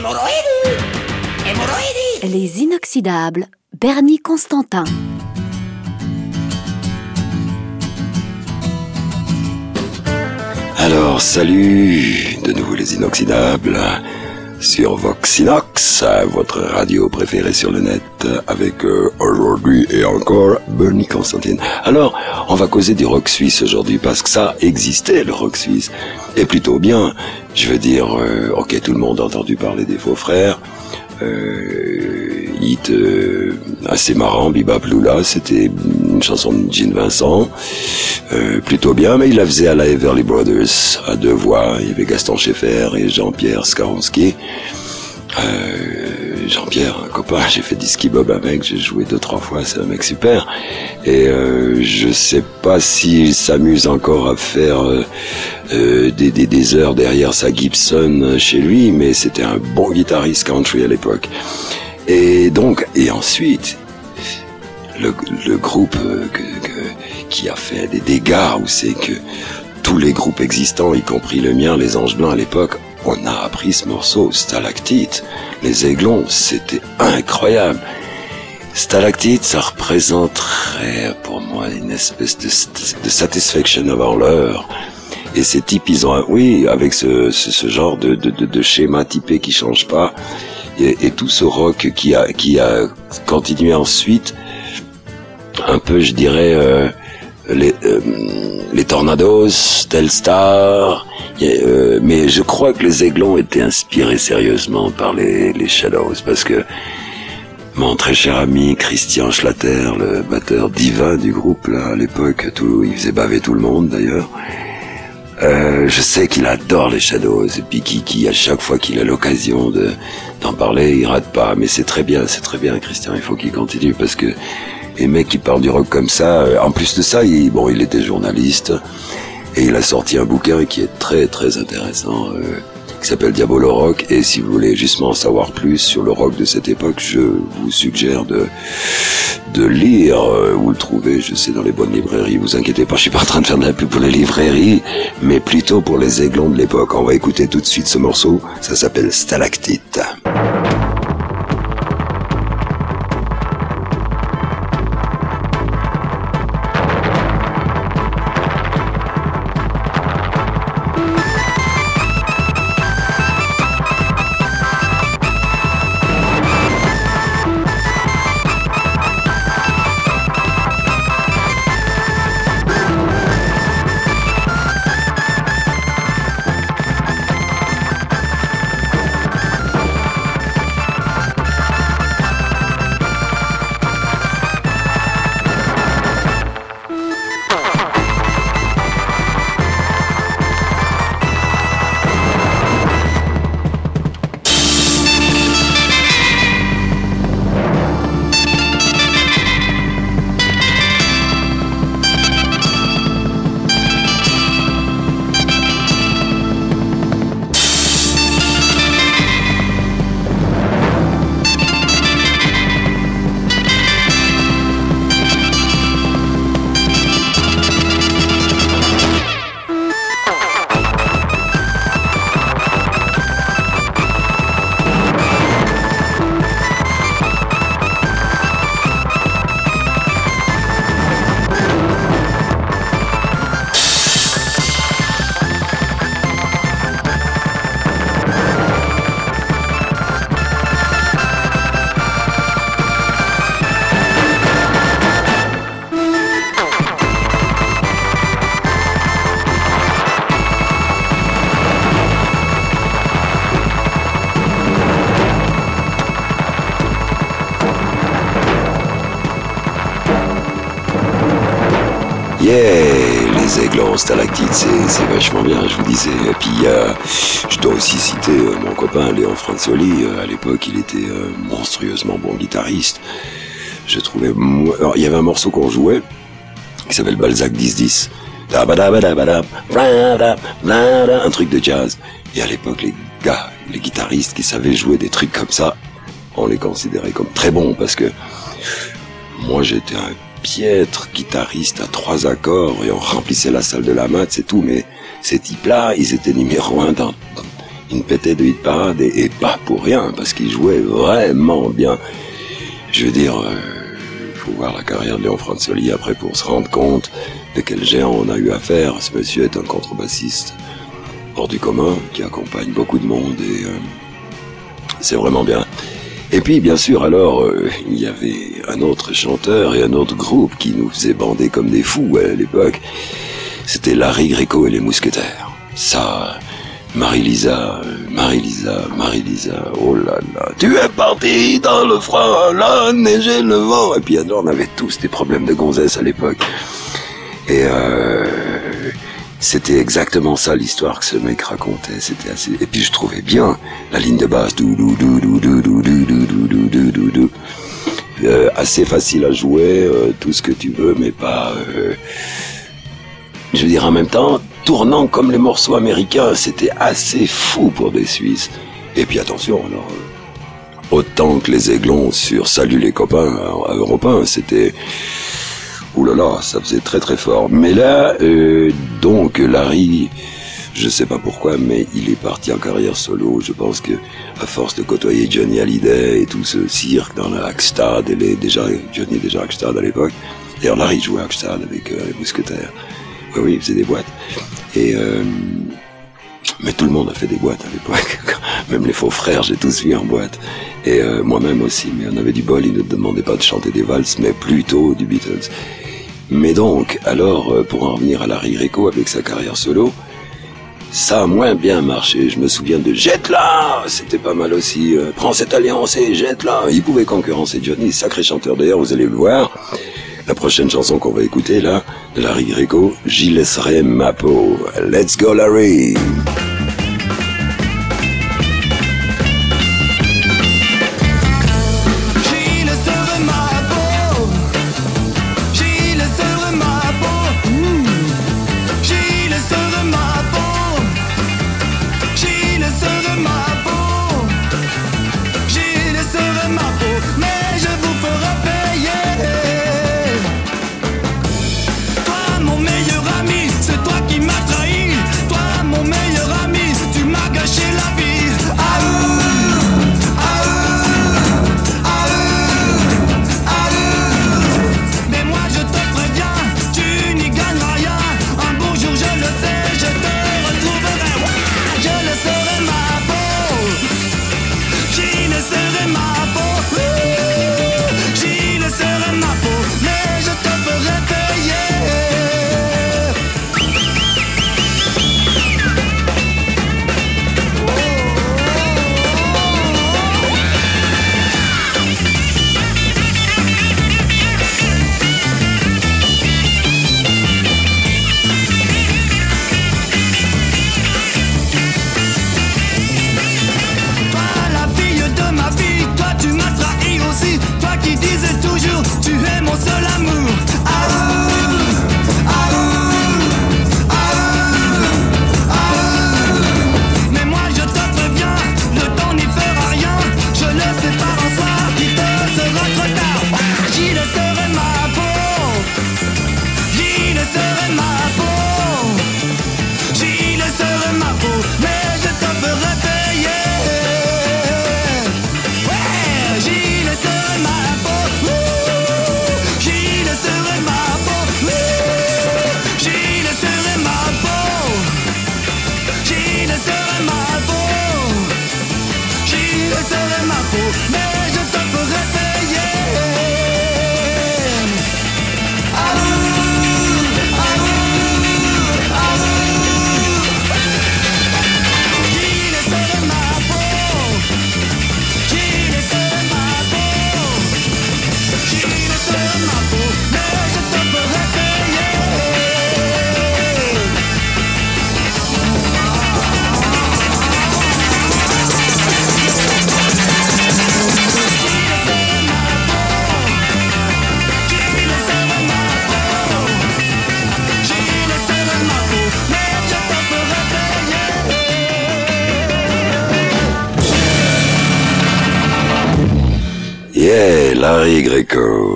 Hémorroïdes. Hémorroïdes. Les inoxydables, Bernie Constantin. Alors, salut de nouveau les inoxydables sur Voxinox, votre radio préférée sur le net, avec euh, aujourd'hui et encore Bernie Constantine. Alors, on va causer du rock suisse aujourd'hui parce que ça existait le rock suisse et plutôt bien. Je veux dire, euh, ok, tout le monde a entendu parler des faux frères. Euh, hit euh, assez marrant, Biba Lula, c'était une chanson de Gene Vincent, euh, plutôt bien, mais il la faisait à la Everly Brothers, à deux voix, il y avait Gaston Schaeffer et Jean-Pierre Skaronski. Euh, Jean-Pierre, j'ai fait du ski bob avec, j'ai joué deux trois fois, c'est un mec super. Et euh, je sais pas s'il s'amuse encore à faire euh, euh, des, des, des, heures derrière sa Gibson chez lui, mais c'était un bon guitariste country à l'époque. Et donc, et ensuite, le, le groupe qui a fait des dégâts, où c'est que tous les groupes existants, y compris le mien, les Anges Blancs à l'époque, on a appris ce morceau, Stalactite. Les aiglons, c'était incroyable. Stalactite, ça représenterait pour moi une espèce de, de satisfaction avant l'heure. Et ces types, ils ont, oui, avec ce, genre de, schéma typé qui change pas, et, tout ce rock qui a, qui a continué ensuite, un peu, je dirais, euh, les, euh, les Tornados, Telstar, euh, mais je crois que les Aiglons étaient inspirés sérieusement par les, les Shadows, parce que mon très cher ami Christian Schlatter, le batteur divin du groupe là à l'époque, tout, il faisait baver tout le monde d'ailleurs. Euh, je sais qu'il adore les Shadows et puis qui, à chaque fois qu'il a l'occasion de d'en parler, il rate pas. Mais c'est très bien, c'est très bien, Christian. Il faut qu'il continue parce que les mecs qui parlent du rock comme ça, euh, en plus de ça, bon, il était journaliste et il a sorti un bouquin qui est très très intéressant. Euh, qui s'appelle Diabolo Rock. Et si vous voulez justement en savoir plus sur le rock de cette époque, je vous suggère de de lire. Euh, vous le trouvez, je sais, dans les bonnes librairies. Vous inquiétez pas, je suis pas en train de faire de la pub pour les librairies, mais plutôt pour les aiglons de l'époque. On va écouter tout de suite ce morceau. Ça s'appelle Stalactite. Les aiglons stalactites, c'est vachement bien, je vous disais. Et puis, euh, je dois aussi citer euh, mon copain Léon Franzoli. Euh, à l'époque, il était euh, monstrueusement bon guitariste. Je trouvais... Alors, il y avait un morceau qu'on jouait qui s'appelle Balzac 10-10. Un truc de jazz. Et à l'époque, les gars, les guitaristes qui savaient jouer des trucs comme ça, on les considérait comme très bons parce que moi j'étais un piètre guitariste à trois accords et on remplissait la salle de la mat, c'est tout. Mais ces types-là, ils étaient numéro un dans, une pétée de hit parade et, pas pour rien, parce qu'il jouait vraiment bien. Je veux dire, il faut voir la carrière de Léon Franzoli après pour se rendre compte de quel géant on a eu affaire. Ce monsieur est un contrebassiste hors du commun qui accompagne beaucoup de monde et c'est vraiment bien. Et puis, bien sûr, alors, euh, il y avait un autre chanteur et un autre groupe qui nous faisait bander comme des fous à l'époque. C'était Larry Greco et les Mousquetaires. Ça, Marie-Lisa, Marie-Lisa, Marie-Lisa, oh là là, tu es parti dans le froid, la neige le vent. Et puis alors, on avait tous des problèmes de gonzesse à l'époque. Et euh, c'était exactement ça l'histoire que ce mec racontait. C'était assez. Et puis je trouvais bien la ligne de basse, assez facile à jouer, tout ce que tu veux, mais pas. je veux dire en même temps, tournant comme les morceaux américains, c'était assez fou pour des Suisses. Et puis attention, alors, autant que les aiglons sur Salut les copains européens, c'était Ouh là là, ça faisait très très fort. Mais là, euh, donc Larry, je sais pas pourquoi, mais il est parti en carrière solo. Je pense que à force de côtoyer Johnny Hallyday et tout ce cirque dans la Hackstad, elle est déjà Johnny est déjà Hackstad à l'époque. D'ailleurs, Larry jouait à Hackstad avec euh, les Mousquetaires. Oui, oui, il faisait des boîtes. Et euh, mais tout le monde a fait des boîtes à l'époque. Même les faux frères, j'ai tous vu en boîte. Et moi-même aussi. Mais on avait du bol, ils ne demandaient pas de chanter des valses, mais plutôt du Beatles. Mais donc, alors, euh, pour en revenir à Larry Greco avec sa carrière solo, ça a moins bien marché. Je me souviens de Jette-là C'était pas mal aussi. Euh, Prends cette alliance et jette-la Il pouvait concurrencer Johnny, sacré chanteur d'ailleurs, vous allez le voir. La prochaine chanson qu'on va écouter là, de Larry Greco, J'y laisserai ma peau. Let's go Larry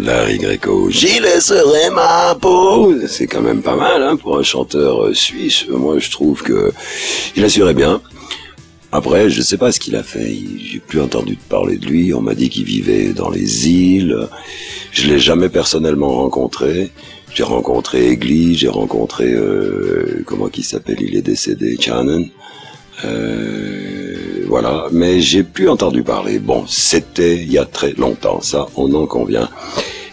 Larry Greco, j'y laisserai ma peau. C'est quand même pas mal hein, pour un chanteur euh, suisse. Moi, je trouve que il assurait bien. Après, je sais pas ce qu'il a fait. J'ai plus entendu parler de lui. On m'a dit qu'il vivait dans les îles. Je l'ai jamais personnellement rencontré. J'ai rencontré Egli, j'ai rencontré euh, comment qui s'appelle, il est décédé, Channon. Euh, voilà, mais j'ai plus entendu parler. Bon, c'était il y a très longtemps, ça, on en convient.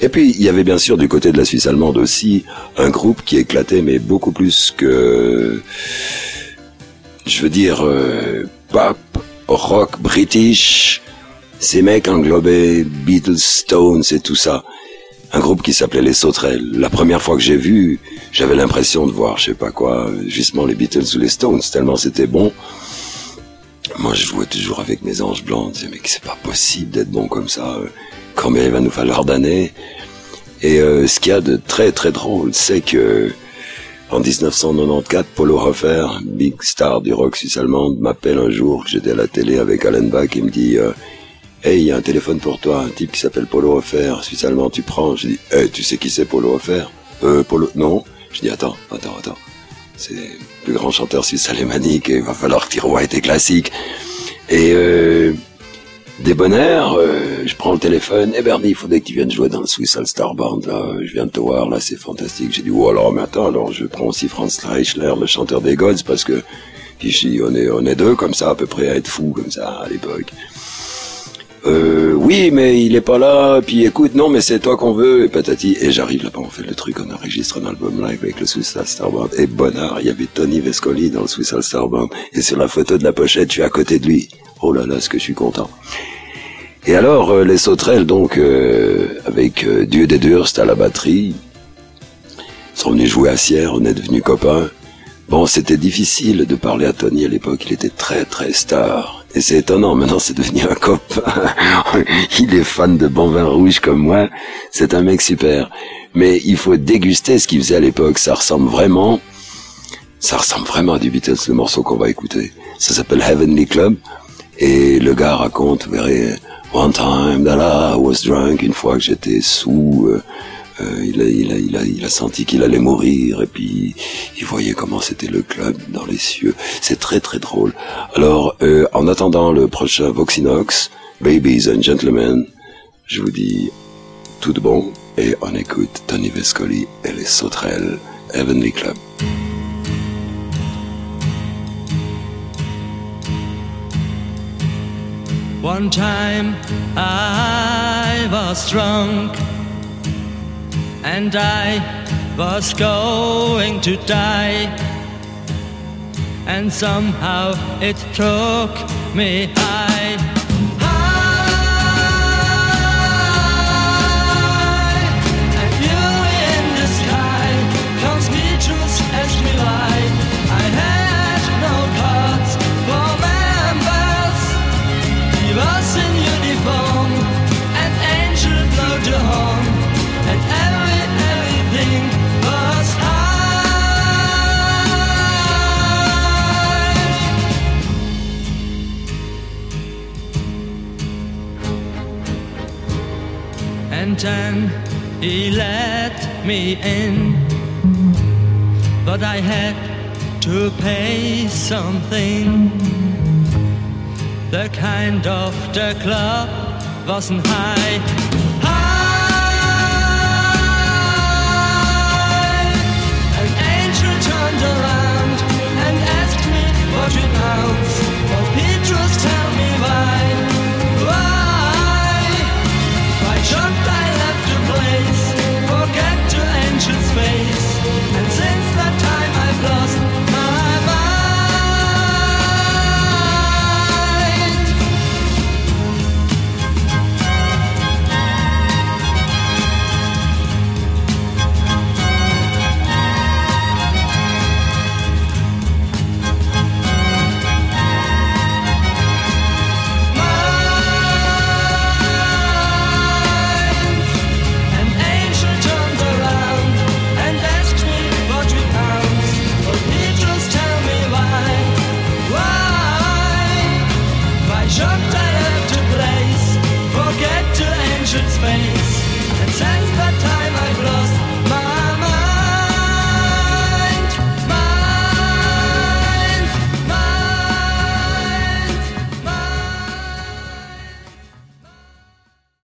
Et puis, il y avait bien sûr du côté de la Suisse allemande aussi un groupe qui éclatait, mais beaucoup plus que, je veux dire, euh, pop, rock british. Ces mecs englobaient Beatles, Stones et tout ça. Un groupe qui s'appelait Les Sauterelles. La première fois que j'ai vu, j'avais l'impression de voir, je sais pas quoi, justement les Beatles ou les Stones, tellement c'était bon. Moi, je jouais toujours avec mes anges blancs. Je disais, mais c'est pas possible d'être bon comme ça. Combien il va nous falloir d'années Et euh, ce qu'il y a de très très drôle, c'est que en 1994, Polo Hofer, big star du rock suisse allemande, m'appelle un jour que j'étais à la télé avec Alan Bach et me dit euh, Hey, il y a un téléphone pour toi, un type qui s'appelle Polo Hofer, suisse allemand, tu prends? Je dis Hey, tu sais qui c'est Polo Hofer Euh, Polo, non Je dis Attends, attends, attends. C'est le plus grand chanteur suisse alémanique et il va falloir que tu revoies tes classiques. Et euh, bonheurs, euh, je prends le téléphone, eh Bernie, il faudrait que tu viennes jouer dans le Swiss All Star Band, là, je viens de te voir, là, c'est fantastique. J'ai dit, oh alors, mais attends, alors je prends aussi Franz Reichler, le chanteur des Gods, parce que ici, on est, on est deux comme ça, à peu près, à être fous comme ça, à l'époque. Euh, oui, mais il est pas là, puis écoute, non, mais c'est toi qu'on veut, et patati. Et j'arrive là-bas, on fait le truc, on enregistre un album live avec le Swiss All Star Band. Et bonheur, il y avait Tony Vescoli dans le Swiss All Star Band. Et sur la photo de la pochette, je suis à côté de lui. Oh là là, ce que je suis content. Et alors, euh, les sauterelles, donc, euh, avec euh, Dieu des Durst à la batterie, sont venus jouer à Sierre, on est devenus copains. Bon, c'était difficile de parler à Tony à l'époque, il était très très star. Et c'est étonnant, maintenant c'est devenu un copain. il est fan de bon vin rouge comme moi, c'est un mec super. Mais il faut déguster ce qu'il faisait à l'époque, ça ressemble vraiment, ça ressemble vraiment à du Beatles, le morceau qu'on va écouter. Ça s'appelle Heavenly Club, et le gars raconte, vous verrez, One time that I was drunk, une fois que j'étais sous, euh, euh, il, a, il, a, il, a, il a senti qu'il allait mourir et puis il voyait comment c'était le club dans les cieux. C'est très très drôle. Alors, euh, en attendant le prochain Voxinox, Babies and Gentlemen, je vous dis tout de bon et on écoute Tony Vescoli et les sauterelles Heavenly Club. One time I was drunk and I was going to die, and somehow it took me high. And he let me in, but I had to pay something. The kind of the club wasn't high. High. An angel turned around and asked me what it pounds.